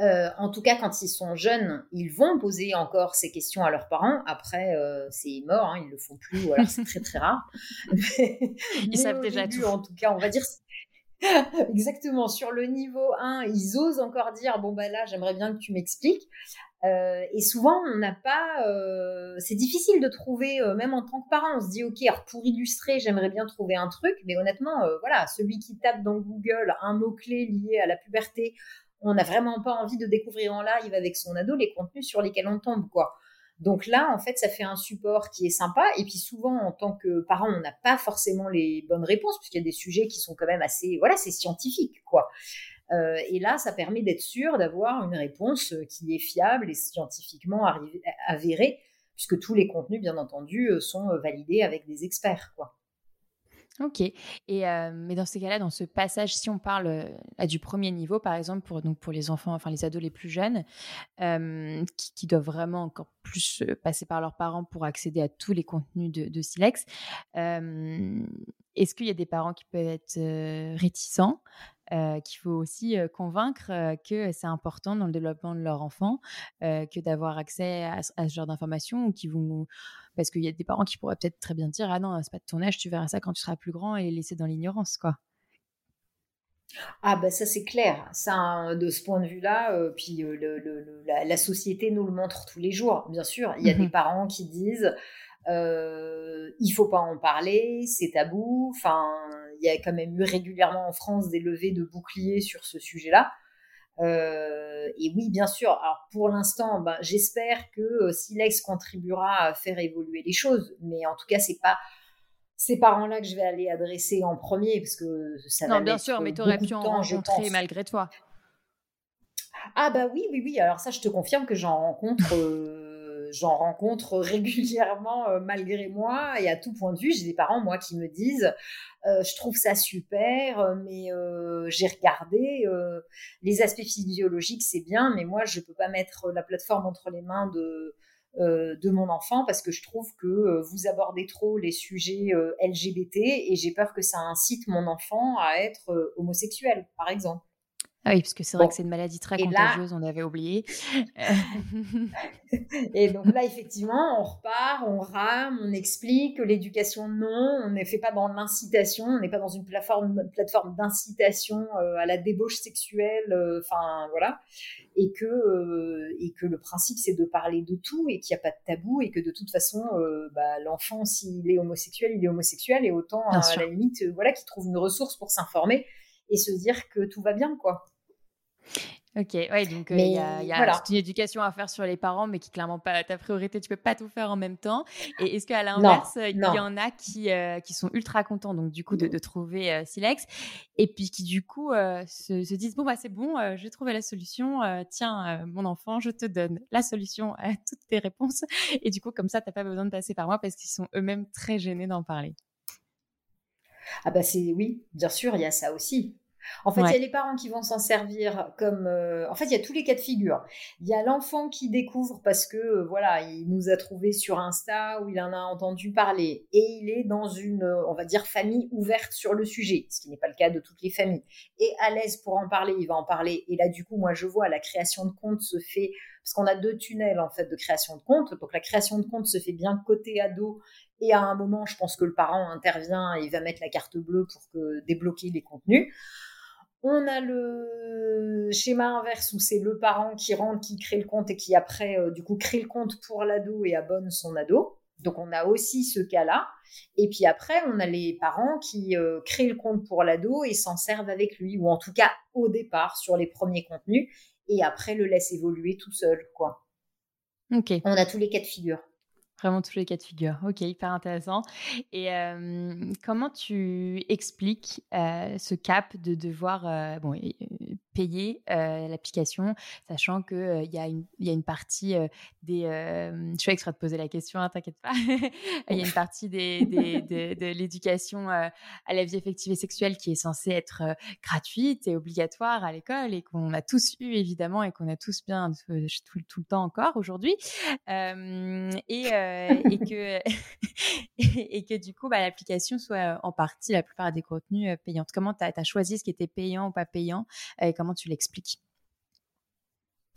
Speaker 2: Euh, en tout cas, quand ils sont jeunes, ils vont poser encore ces questions à leurs parents. Après, euh, c'est mort, hein, ils le font plus, ou alors c'est très très rare. [laughs]
Speaker 1: ils savent déjà tout.
Speaker 2: En tout cas, on va dire [laughs] exactement sur le niveau 1, ils osent encore dire bon bah là, j'aimerais bien que tu m'expliques. Euh, et souvent, on n'a pas. Euh, c'est difficile de trouver, euh, même en tant que parent, on se dit ok, alors pour illustrer, j'aimerais bien trouver un truc, mais honnêtement, voilà, celui qui tape dans Google un mot clé lié à la puberté, on n'a vraiment pas envie de découvrir en live avec son ado les contenus sur lesquels on tombe, quoi. Donc là, en fait, ça fait un support qui est sympa. Et puis souvent, en tant que parent, on n'a pas forcément les bonnes réponses puisqu'il y a des sujets qui sont quand même assez, voilà, c'est scientifique, quoi. Euh, et là, ça permet d'être sûr d'avoir une réponse euh, qui est fiable et scientifiquement avérée, puisque tous les contenus, bien entendu, euh, sont validés avec des experts. Quoi.
Speaker 1: Ok. Et mais dans ces cas-là, dans ce passage, si on parle du premier niveau, par exemple, pour, donc pour les enfants, enfin les ados les plus jeunes, qui, doivent vraiment encore plus passer par leurs parents pour accéder à tous les contenus de, de Silex, est-ce qu'il y a des parents qui peuvent être réticents qu'il faut aussi convaincre que c'est important dans le développement de leur enfant que d'avoir accès à, ce genre d'informations ou qui vont parce qu'il y a des parents qui pourraient peut-être très bien dire ah non c'est pas de ton âge tu verras ça quand tu seras plus grand et les laisser dans l'ignorance quoi.
Speaker 2: Ah ben ça c'est clair, ça de ce point de vue-là, puis le, la, société nous le montre tous les jours, bien sûr. Il y a des mmh parents qui disent euh, il faut pas en parler, c'est tabou. Enfin, il y a quand même eu régulièrement en France des levées de boucliers sur ce sujet-là. Euh, et oui, bien sûr. Alors pour l'instant, ben, j'espère que euh, Silex contribuera à faire évoluer les choses, mais en tout cas, c'est pas ces parents-là que je vais aller adresser en premier parce que ça non,
Speaker 1: bien sûr, mais tu aurais pu en rencontrer malgré toi.
Speaker 2: Ah bah oui, oui, oui. Alors ça, je te confirme que j'en rencontre. Euh, j'en rencontre régulièrement euh, malgré moi et à tout point de vue. J'ai des parents, moi, qui me disent euh, je trouve ça super, euh, mais j'ai regardé les aspects physiologiques, c'est bien, mais moi, je peux pas mettre la plateforme entre les mains de de mon enfant parce que je trouve que vous abordez trop les sujets LGBT et j'ai peur que ça incite mon enfant à être homosexuel, par exemple.
Speaker 1: Ah oui, parce que c'est vrai que c'est une maladie très contagieuse, on avait oublié. [laughs]
Speaker 2: et donc là, effectivement, on repart, on rame, on explique que l'éducation, non, on ne fait pas dans l'incitation, on n'est pas dans une plateforme, plateforme d'incitation euh, à la débauche sexuelle, euh, enfin voilà, et que, euh, et que le principe, c'est de parler de tout et qu'il n'y a pas de tabou et que de toute façon, bah, l'enfant, s'il est homosexuel, il est homosexuel et autant, à la limite, voilà, qu'il trouve une ressource pour s'informer et se dire que tout va bien, quoi.
Speaker 1: Ok, ouais, donc euh, il y a, une éducation à faire sur les parents, mais qui clairement pas ta priorité. Tu peux pas tout faire en même temps. Et est-ce qu'à l'inverse, il y en a qui euh, qui sont ultra contents, donc du coup de, trouver euh, Silex, et puis qui du coup se, disent bon bah c'est bon, j'ai trouvé la solution. tiens, mon enfant, je te donne la solution à [laughs] toutes tes réponses. Et du coup comme ça, t'as pas besoin de passer par moi parce qu'ils sont eux-mêmes très gênés d'en parler.
Speaker 2: Ah bah c'est oui, bien sûr, il y a ça aussi. En fait, il y a les parents qui vont s'en servir comme. Euh, en fait, il y a tous les cas de figure. Il y a l'enfant qui découvre parce que euh, voilà, il nous a trouvé sur Insta ou il en a entendu parler et il est dans une, euh, on va dire, famille ouverte sur le sujet, ce qui n'est pas le cas de toutes les familles. Et à l'aise pour en parler, il va en parler. Et là, du coup, moi, je vois la création de compte se fait parce qu'on a deux tunnels en fait de création de compte. Donc la création de compte se fait bien côté ado et à un moment, je pense que le parent intervient et va mettre la carte bleue pour que, débloquer les contenus. On a le schéma inverse où c'est le parent qui rentre, qui crée le compte et qui après, euh, du coup, crée le compte pour l'ado et abonne son ado. Donc on a aussi ce cas-là. Et puis après, on a les parents qui euh, créent le compte pour l'ado et s'en servent avec lui, ou en tout cas au départ sur les premiers contenus, et après le laissent évoluer tout seul, quoi.
Speaker 1: Ok.
Speaker 2: On a tous les cas de figure.
Speaker 1: Vraiment tous les cas de figure. Ok, hyper intéressant. Et comment tu expliques ce cap de devoir bon, payer l'application, sachant qu'il il y, a une, y a une partie des... je suis exprès de poser la question, hein, t'inquiète pas. [laughs] Il y a une partie des, de l'éducation à la vie affective et sexuelle qui est censée être gratuite et obligatoire à l'école et qu'on a tous eu évidemment et qu'on a tous bien tout, tout, le temps encore aujourd'hui. et euh, et que [laughs] et que du coup bah, l'application soit euh, en partie la plupart des contenus euh, payants. Comment tu as, choisi ce qui était payant ou pas payant et comment tu l'expliques?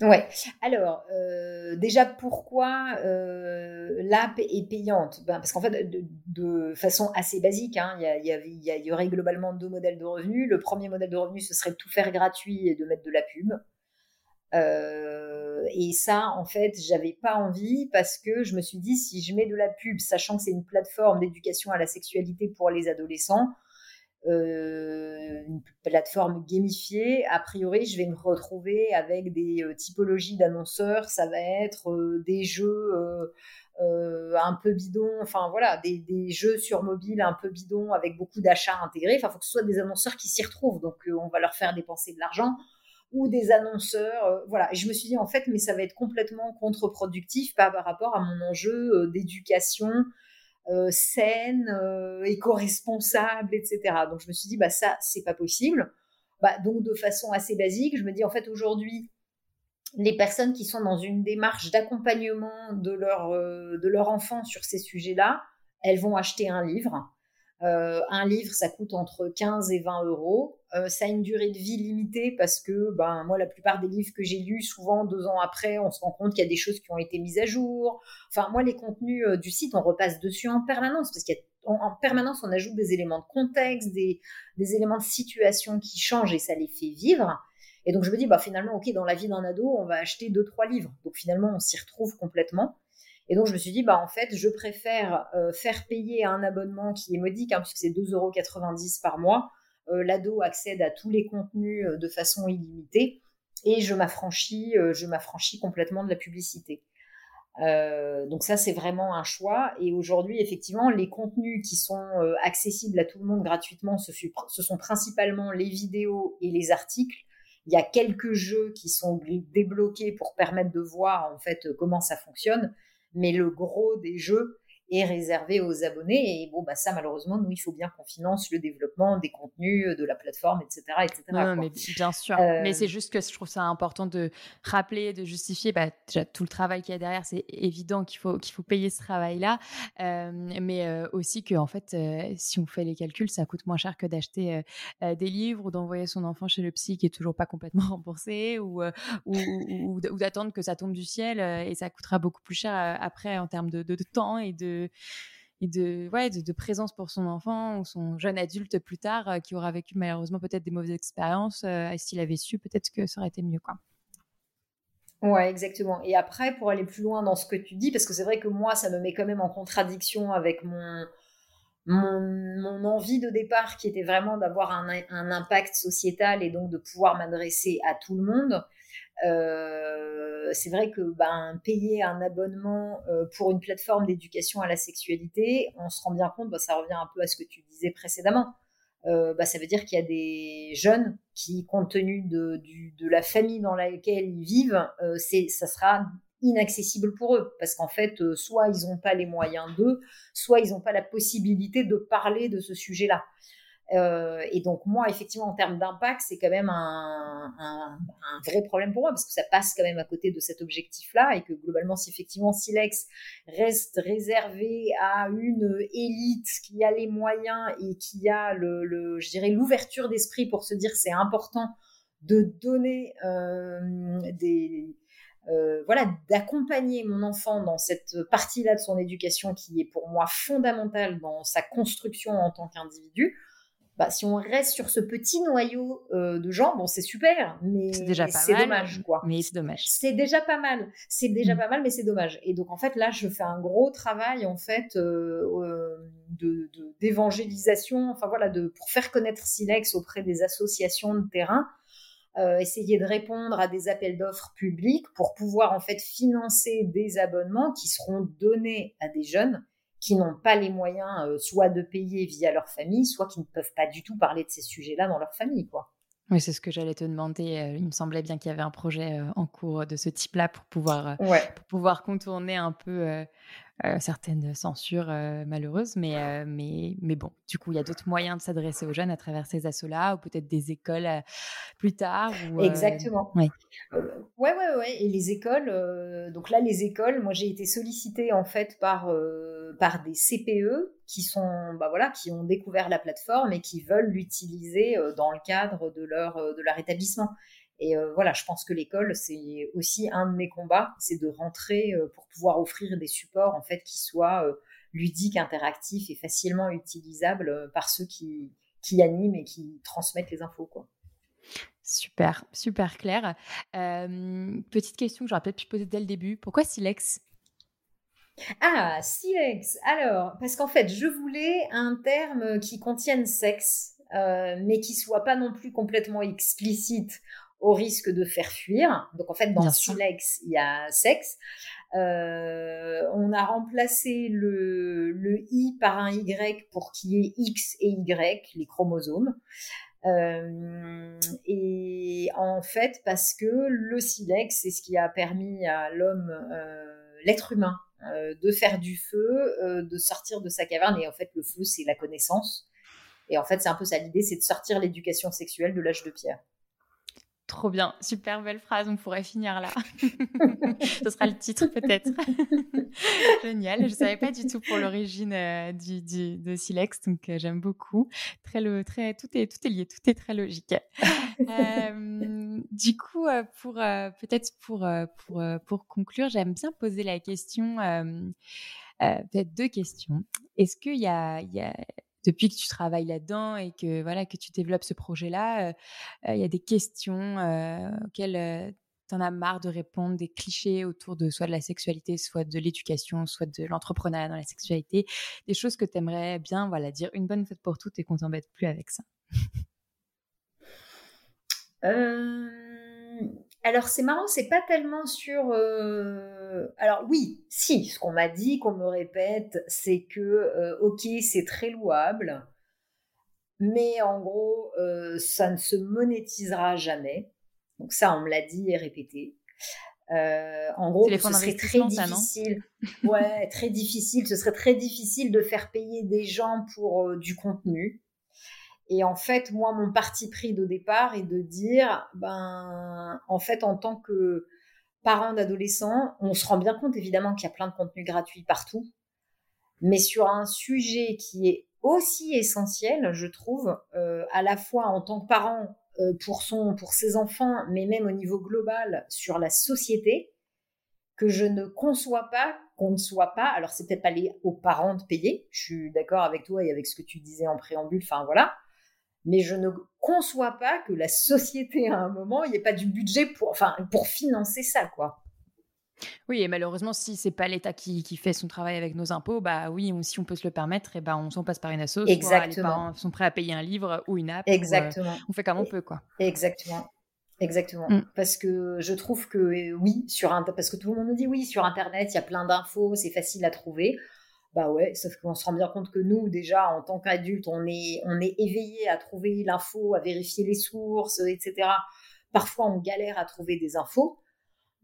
Speaker 2: Ouais. Alors, déjà, pourquoi l'app est payante? Ben, Parce qu'en fait, de, façon assez basique, hein, il y, y, aurait globalement deux modèles de revenus. Le premier modèle de revenus, ce serait de tout faire gratuit et de mettre de la pub. Euh, et ça, en fait, j'avais pas envie parce que je me suis dit, si je mets de la pub, sachant que c'est une plateforme d'éducation à la sexualité pour les adolescents, euh, une plateforme gamifiée, a priori, je vais me retrouver avec des euh, typologies d'annonceurs. Ça va être des jeux un peu bidons, enfin voilà, des, jeux sur mobile un peu bidons avec beaucoup d'achats intégrés. Enfin, il faut que ce soit des annonceurs qui s'y retrouvent. Donc, on va leur faire dépenser de l'argent ou des annonceurs. Euh, voilà. Et je me suis dit, en fait, mais ça va être complètement contre-productif par, rapport à mon enjeu euh, d'éducation euh, saine, éco-responsable, etc. Donc, je me suis dit, bah, ça, c'est pas possible. Bah, donc, de façon assez basique, je me dis, en fait, aujourd'hui, les personnes qui sont dans une démarche d'accompagnement de leur, de leur enfant sur ces sujets-là, elles vont acheter un livre un livre, ça coûte entre 15 et 20 euros. ça a une durée de vie limitée parce que, ben, moi, la plupart des livres que j'ai lus, souvent deux ans après, on se rend compte qu'il y a des choses qui ont été mises à jour. Enfin, moi, les contenus du site, on repasse dessus en permanence parce qu'en permanence, on ajoute des éléments de contexte, des, des éléments de situation qui changent et ça les fait vivre. Et donc je me dis, bah finalement, ok, dans la vie d'un ado, on va acheter deux trois livres. Donc finalement, on s'y retrouve complètement. Et donc je me suis dit, bah en fait, je préfère euh, faire payer un abonnement qui est modique, hein, puisque c'est 2,90 euros par mois. Euh, l'ado accède à tous les contenus euh, de façon illimitée et je m'affranchis, je complètement de la publicité. donc ça, c'est vraiment un choix. Et aujourd'hui, effectivement, les contenus qui sont accessibles à tout le monde gratuitement, ce, ce, sont principalement les vidéos et les articles. Il y a quelques jeux qui sont débloqués pour permettre de voir en fait comment ça fonctionne, mais le gros des jeux est réservé aux abonnés. Et bon, bah ça, malheureusement, nous, il faut bien qu'on finance le développement des contenus, euh, de la plateforme, etc. etc.
Speaker 1: Non, mais bien sûr. Mais euh, c'est juste que je trouve ça important de rappeler, de justifier bah, déjà tout le travail qu'il y a derrière. C'est évident qu'il faut, qu'il faut payer ce travail-là. Euh, mais aussi que, en fait, si on fait les calculs, ça coûte moins cher que d'acheter des livres ou d'envoyer son enfant chez le psy qui est toujours pas complètement [laughs] remboursé ou, ou, ou, d'attendre que ça tombe du ciel et ça coûtera beaucoup plus cher après en termes de, de temps et de de, de, présence pour son enfant ou son jeune adulte plus tard euh, qui aura vécu malheureusement peut-être des mauvaises expériences. Euh, et s'il avait su, peut-être que ça aurait été mieux. Quoi.
Speaker 2: Ouais, exactement. Et après, pour aller plus loin dans ce que tu dis, parce que c'est vrai que moi, ça me met quand même en contradiction avec mon, mon, envie de départ qui était vraiment d'avoir un, impact sociétal et donc de pouvoir m'adresser à tout le monde. Euh, c'est vrai que ben, payer un abonnement euh, pour une plateforme d'éducation à la sexualité, on se rend bien compte, ben, ça revient un peu à ce que tu disais précédemment. Euh, bah, ça veut dire qu'il y a des jeunes qui, compte tenu de, de la famille dans laquelle ils vivent, c'est, ça sera inaccessible pour eux parce qu'en fait, soit ils n'ont pas les moyens d'eux, soit ils n'ont pas la possibilité de parler de ce sujet-là. Euh, et donc moi, effectivement, en termes d'impact, c'est quand même un, vrai problème pour moi parce que ça passe quand même à côté de cet objectif-là et que globalement, si effectivement Silex reste réservé à une élite qui a les moyens et qui a le, le je dirais, l'ouverture d'esprit pour se dire c'est important de donner euh, des euh, voilà, d'accompagner mon enfant dans cette partie-là de son éducation qui est pour moi fondamentale dans sa construction en tant qu'individu, bah, si on reste sur ce petit noyau euh, de gens, bon, c'est super, mais c'est déjà pas mal. dommage, quoi.
Speaker 1: Mais c'est dommage.
Speaker 2: C'est déjà pas mal. C'est déjà mm. pas mal, mais c'est dommage. Et donc, en fait, là, je fais un gros travail, en fait, euh, euh de d'évangélisation, enfin voilà, de pour faire connaître Silex auprès des associations de terrain. Euh, essayer de répondre à des appels d'offres publics pour pouvoir en fait financer des abonnements qui seront donnés à des jeunes qui n'ont pas les moyens euh, soit de payer via leur famille, soit qui ne peuvent pas du tout parler de ces sujets-là dans leur famille, quoi.
Speaker 1: Oui, c'est ce que j'allais te demander. Euh, il me semblait bien qu'il y avait un projet euh, en cours de ce type-là pour pouvoir, pour pouvoir contourner un peu euh, certaines censures euh, malheureuses, mais, euh, mais, mais bon, du coup, il y a d'autres moyens de s'adresser aux jeunes à travers ces assos-là, ou peut-être des écoles plus tard.
Speaker 2: Exactement. Oui, ouais, ouais, ouais. Et les écoles, donc là, les écoles, moi, j'ai été sollicitée en fait par, par des CPE qui sont, bah voilà, qui ont découvert la plateforme et qui veulent l'utiliser dans le cadre de leur, de leur établissement. Et euh, voilà, je pense que l'école, c'est aussi un de mes combats, c'est de rentrer euh, pour pouvoir offrir des supports en fait qui soient euh, ludiques, interactifs et facilement utilisables par ceux qui, qui animent et qui transmettent les infos. Quoi.
Speaker 1: Super, super clair. petite question que j'aurais peut-être pu poser dès le début. Pourquoi Silex?
Speaker 2: Ah, Silex. Alors, parce qu'en fait, je voulais un terme qui contienne sexe, mais qui soit pas non plus complètement explicite au risque de faire fuir. Donc en fait, dans silex, il y a sexe. Euh, on a remplacé le, I par un Y pour qu'il y ait X et Y, les chromosomes. Euh, et en fait, parce que le silex, c'est ce qui a permis à l'homme, euh, l'être humain, de faire du feu, de sortir de sa caverne. Et en fait, le feu, c'est la connaissance. Et en fait, c'est un peu ça l'idée, c'est de sortir l'éducation sexuelle de l'âge de pierre.
Speaker 1: Trop bien, super belle phrase, on pourrait finir là. [laughs] Ce sera le titre peut-être. [laughs] Génial, je ne savais pas du tout pour l'origine euh, du, de Silex, donc euh, j'aime beaucoup. Très, le, très, tout, est, tout est lié, tout est très logique. [laughs] Euh, du coup, pour, peut-être pour, pour, pour conclure, j'aime bien poser la question, peut-être deux questions. Est-ce qu'il y a, y a depuis que tu travailles là-dedans et que voilà que tu développes ce projet-là, euh, euh, il y a des questions euh, auxquelles tu en as marre de répondre, des clichés autour de soit de la sexualité, soit de l'éducation, soit de l'entrepreneuriat dans la sexualité, des choses que tu aimerais bien voilà dire une bonne fois pour toutes et qu'on t'embête plus avec ça?
Speaker 2: Alors c'est marrant, c'est pas tellement sur. Euh, alors oui, si, ce qu'on m'a dit, qu'on me répète, c'est que euh, ok, c'est très louable, mais en gros, euh, ça ne se monétisera jamais. Donc ça, on me l'a dit et répété. en gros, ce serait très difficile. ouais, très difficile. Ce serait très difficile de faire payer des gens pour du contenu. Et en fait, moi, mon parti pris de départ est de dire, ben, en fait, en tant que parent d'adolescents, on se rend bien compte évidemment qu'il y a plein de contenus gratuits partout, mais sur un sujet qui est aussi essentiel, je trouve, euh, à la fois en tant que parent euh, pour son, pour ses enfants, mais même au niveau global sur la société, que je ne conçois pas qu'on ne soit pas. Alors c'est peut-être pas les, aux parents de payer. Je suis d'accord avec toi et avec ce que tu disais en préambule. Enfin voilà mais je ne conçois pas que la société à un moment, il n'y ait pas du budget pour, enfin, pour financer ça, quoi.
Speaker 1: Oui, et malheureusement, si c'est pas l'État qui, qui, fait son travail avec nos impôts, bah oui, si on peut se le permettre, et ben on s'en passe par une asso. Exactement. les parents sont prêts à payer un livre ou une app. Euh, Exactement. on fait comme on peut, quoi.
Speaker 2: Exactement. Exactement. Mm. Parce que je trouve que oui, sur un, parce que tout le monde nous dit oui, sur Internet, il y a plein d'infos, c'est facile à trouver. Bah ouais, sauf qu'on se rend bien compte que nous, déjà, en tant qu'adultes, on est, on est éveillé à trouver l'info, à vérifier les sources, etc. Parfois, on galère à trouver des infos.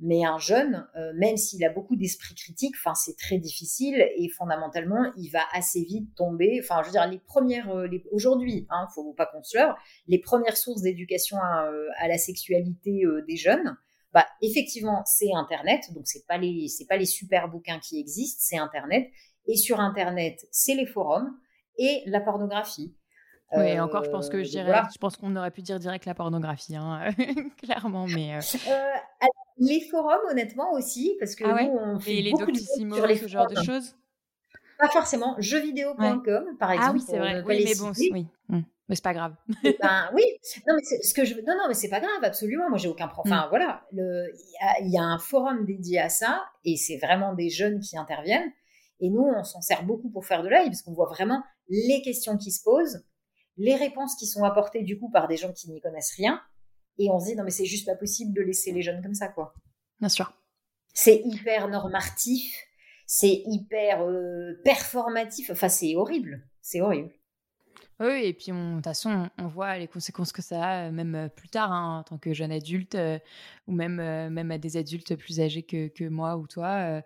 Speaker 2: Mais un jeune, euh, même s'il a beaucoup d'esprit critique, enfin c'est très difficile et fondamentalement il va assez vite tomber. Enfin je veux dire les premières, euh, aujourd'hui, hein, faut pas qu'on se leurre, les premières sources d'éducation à, euh, la sexualité des jeunes, bah effectivement c'est Internet, donc c'est pas les c'est pas les super bouquins qui existent, c'est Internet et sur Internet, c'est les forums et la pornographie.
Speaker 1: Oui, encore, je pense que je euh, je pense qu'on aurait pu dire direct la pornographie, hein, [laughs] clairement, mais. Euh.
Speaker 2: Euh, les forums, honnêtement aussi, parce que ah nous, on fait les beaucoup de
Speaker 1: sur les ce genre de choses?
Speaker 2: Pas forcément. Jeuxvideo.com, par exemple.
Speaker 1: Ah oui, c'est vrai. Oui, mais bon, oui. Mmh. Mais c'est pas grave.
Speaker 2: Eh [laughs] ben, oui. Non, mais ce que je non, non, mais c'est pas grave, absolument. Moi, j'ai aucun problème. Enfin, mmh. voilà. Il y, a un forum dédié à ça, et c'est vraiment des jeunes qui interviennent. Et nous, on s'en sert beaucoup pour faire de l'œil, parce qu'on voit vraiment les questions qui se posent, les réponses qui sont apportées du coup par des gens qui n'y connaissent rien. Et on se dit, non, mais c'est juste pas possible de laisser les jeunes comme ça, quoi.
Speaker 1: Bien sûr.
Speaker 2: C'est hyper normatif, c'est hyper euh, performatif. Enfin, c'est horrible. C'est horrible.
Speaker 1: Oui, et puis de toute façon, on voit les conséquences que ça a, euh, même euh, plus tard, hein, en tant que jeune adulte, euh, ou même, même à des adultes plus âgés que, que moi ou toi.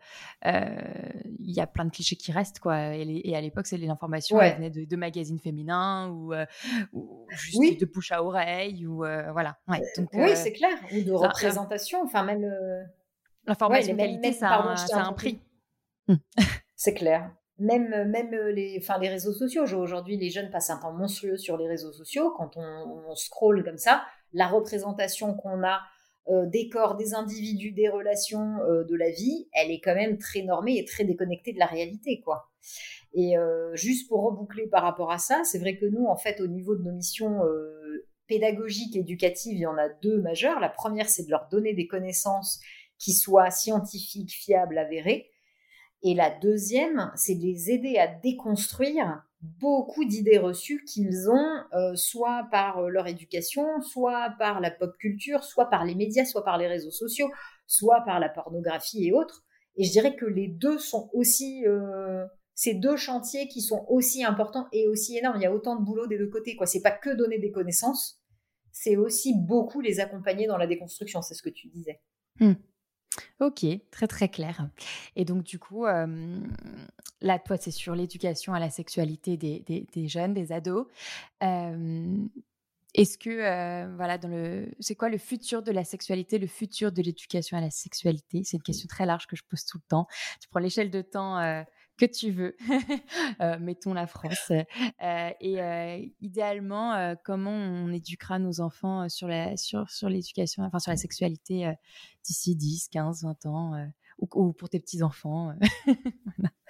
Speaker 1: Il y a plein de clichés qui restent, quoi. Et, à l'époque, c'est l'information, elle venait de, magazines féminins ou, ou juste de bouche à oreille, ou voilà.
Speaker 2: oui, c'est clair. Ou de représentation, enfin même.
Speaker 1: L'information qualité, ça, a un prix.
Speaker 2: C'est clair même, même euh, les, enfin, les réseaux sociaux. Aujourd'hui, les jeunes passent un temps monstrueux sur les réseaux sociaux. Quand on, on scrolle comme ça, la représentation qu'on a euh, des corps, des individus, des relations, euh, de la vie, elle est quand même très normée et très déconnectée de la réalité, quoi. Et juste pour reboucler par rapport à ça, c'est vrai que nous, en fait, au niveau de nos missions pédagogiques, éducatives, il y en a deux majeures. La première, c'est de leur donner des connaissances qui soient scientifiques, fiables, avérées. Et la deuxième, c'est de les aider à déconstruire beaucoup d'idées reçues qu'ils ont, euh, soit par euh, leur éducation, soit par la pop culture, soit par les médias, soit par les réseaux sociaux, soit par la pornographie et autres. Et je dirais que les deux sont aussi, euh, ces deux chantiers qui sont aussi importants et aussi énormes. Il y a autant de boulot des deux côtés. Quoi, c'est pas que donner des connaissances, c'est aussi beaucoup les accompagner dans la déconstruction. C'est ce que tu disais.
Speaker 1: Hmm. Ok, très très clair. Et donc du coup, là, toi, c'est sur l'éducation à la sexualité des, jeunes, des ados. est-ce que, voilà, c'est quoi le futur de la sexualité, le futur de l'éducation à la sexualité? C'est une question très large que je pose tout le temps. Tu prends l'échelle de temps que tu veux, [laughs] mettons la France. et idéalement, comment on éduquera nos enfants sur la l'éducation, enfin sur la sexualité d'ici 10, 15, 20 ans, ou, pour tes petits enfants. [laughs]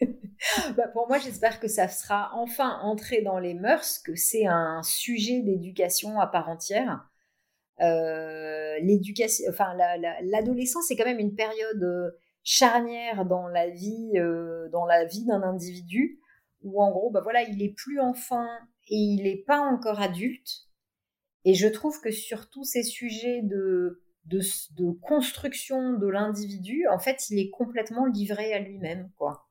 Speaker 1: [laughs]
Speaker 2: Bah, pour moi, j'espère que ça sera enfin entré dans les mœurs, que c'est un sujet d'éducation à part entière. Euh, l'éducation, enfin, l'adolescence, c'est quand même une période euh, charnière dans la vie, euh, dans la vie d'un individu, où en gros, bah voilà, il est plus enfant et il n'est pas encore adulte. Et je trouve que sur tous ces sujets de, de, construction de l'individu, en fait, il est complètement livré à lui-même, quoi.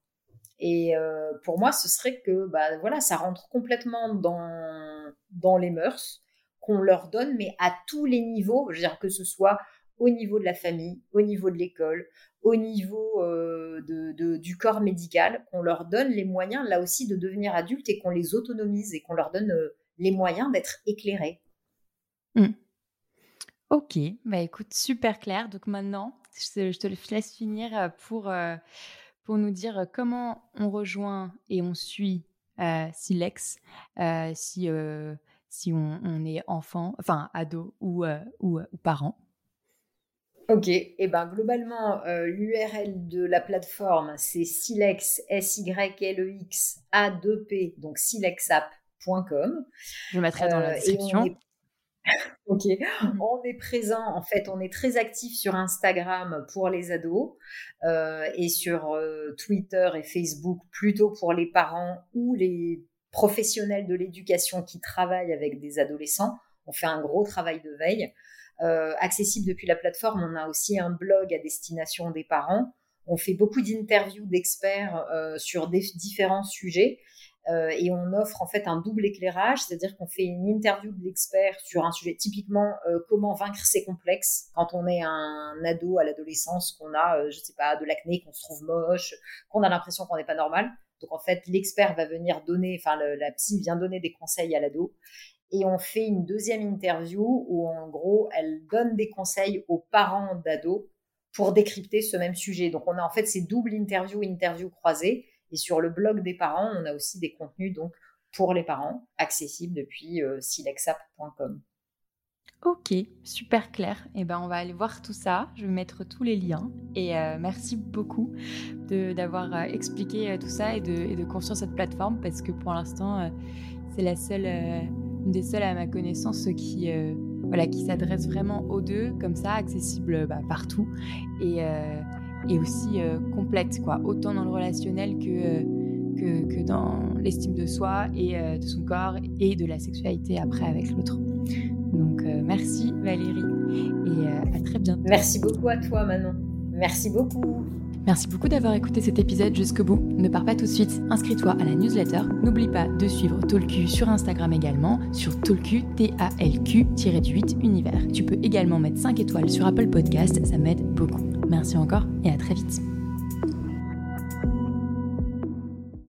Speaker 2: Et euh, pour moi, ce serait que bah, voilà, ça rentre complètement dans, dans les mœurs qu'on leur donne, mais à tous les niveaux, je veux dire que ce soit au niveau de la famille, au niveau de l'école, au niveau euh, de, du corps médical, qu'on leur donne les moyens là aussi de devenir adultes et qu'on les autonomise et qu'on leur donne euh, les moyens d'être éclairés.
Speaker 1: Mmh. Ok, bah écoute, super clair. Donc maintenant, je te, laisse finir pour pour nous dire comment on rejoint et on suit euh, Silex euh, si, euh, si on, est enfant, enfin ado ou, ou, parent.
Speaker 2: Ok, et eh ben globalement, l'URL de la plateforme, c'est silex, S-Y-L-E-X, A-2-P, donc silexapp.com.
Speaker 1: Je mettrai dans la description. [laughs]
Speaker 2: ok. [laughs] On est présent, en fait, on est très actif sur Instagram pour les ados euh, et sur euh, Twitter et Facebook plutôt pour les parents ou les professionnels de l'éducation qui travaillent avec des adolescents. On fait un gros travail de veille. Euh, accessible depuis la plateforme, on a aussi un blog à destination des parents. On fait beaucoup d'interviews d'experts sur des différents sujets. Euh, et on offre en fait un double éclairage, c'est-à-dire qu'on fait une interview de l'expert sur un sujet typiquement euh, comment vaincre ses complexes quand on est un ado à l'adolescence, qu'on a, euh, je sais pas, de l'acné, qu'on se trouve moche, qu'on a l'impression qu'on n'est pas normal. Donc en fait, l'expert va venir donner, enfin la psy vient donner des conseils à l'ado. Et on fait une deuxième interview où en gros, elle donne des conseils aux parents d'ados pour décrypter ce même sujet. Donc on a en fait ces doubles interviews, interviews croisées et sur le blog des parents, on a aussi des contenus donc pour les parents accessibles depuis euh, silexapp.com.
Speaker 1: Ok, super clair. Eh ben, on va aller voir tout ça. Je vais mettre tous les liens. Et euh, merci beaucoup d'avoir euh, expliqué tout ça et de, et de, construire cette plateforme parce que pour l'instant, c'est la seule, une des seules à ma connaissance qui, voilà, qui s'adresse vraiment aux deux, comme ça, accessible bah, partout. Et, et aussi euh, complète, quoi, autant dans le relationnel que, euh, que, que dans l'estime de soi et euh, de son corps et de la sexualité après avec l'autre. Donc merci Valérie et à très bientôt.
Speaker 2: Merci beaucoup à toi Manon. Merci beaucoup.
Speaker 1: Merci beaucoup d'avoir écouté cet épisode jusqu'au bout. Ne pars pas tout de suite, inscris-toi à la newsletter. N'oublie pas de suivre Talku sur Instagram également, sur Talku, T-A-L-Q-8 univers. Tu peux également mettre 5 étoiles sur Apple Podcast, ça m'aide beaucoup. Merci encore et à très vite.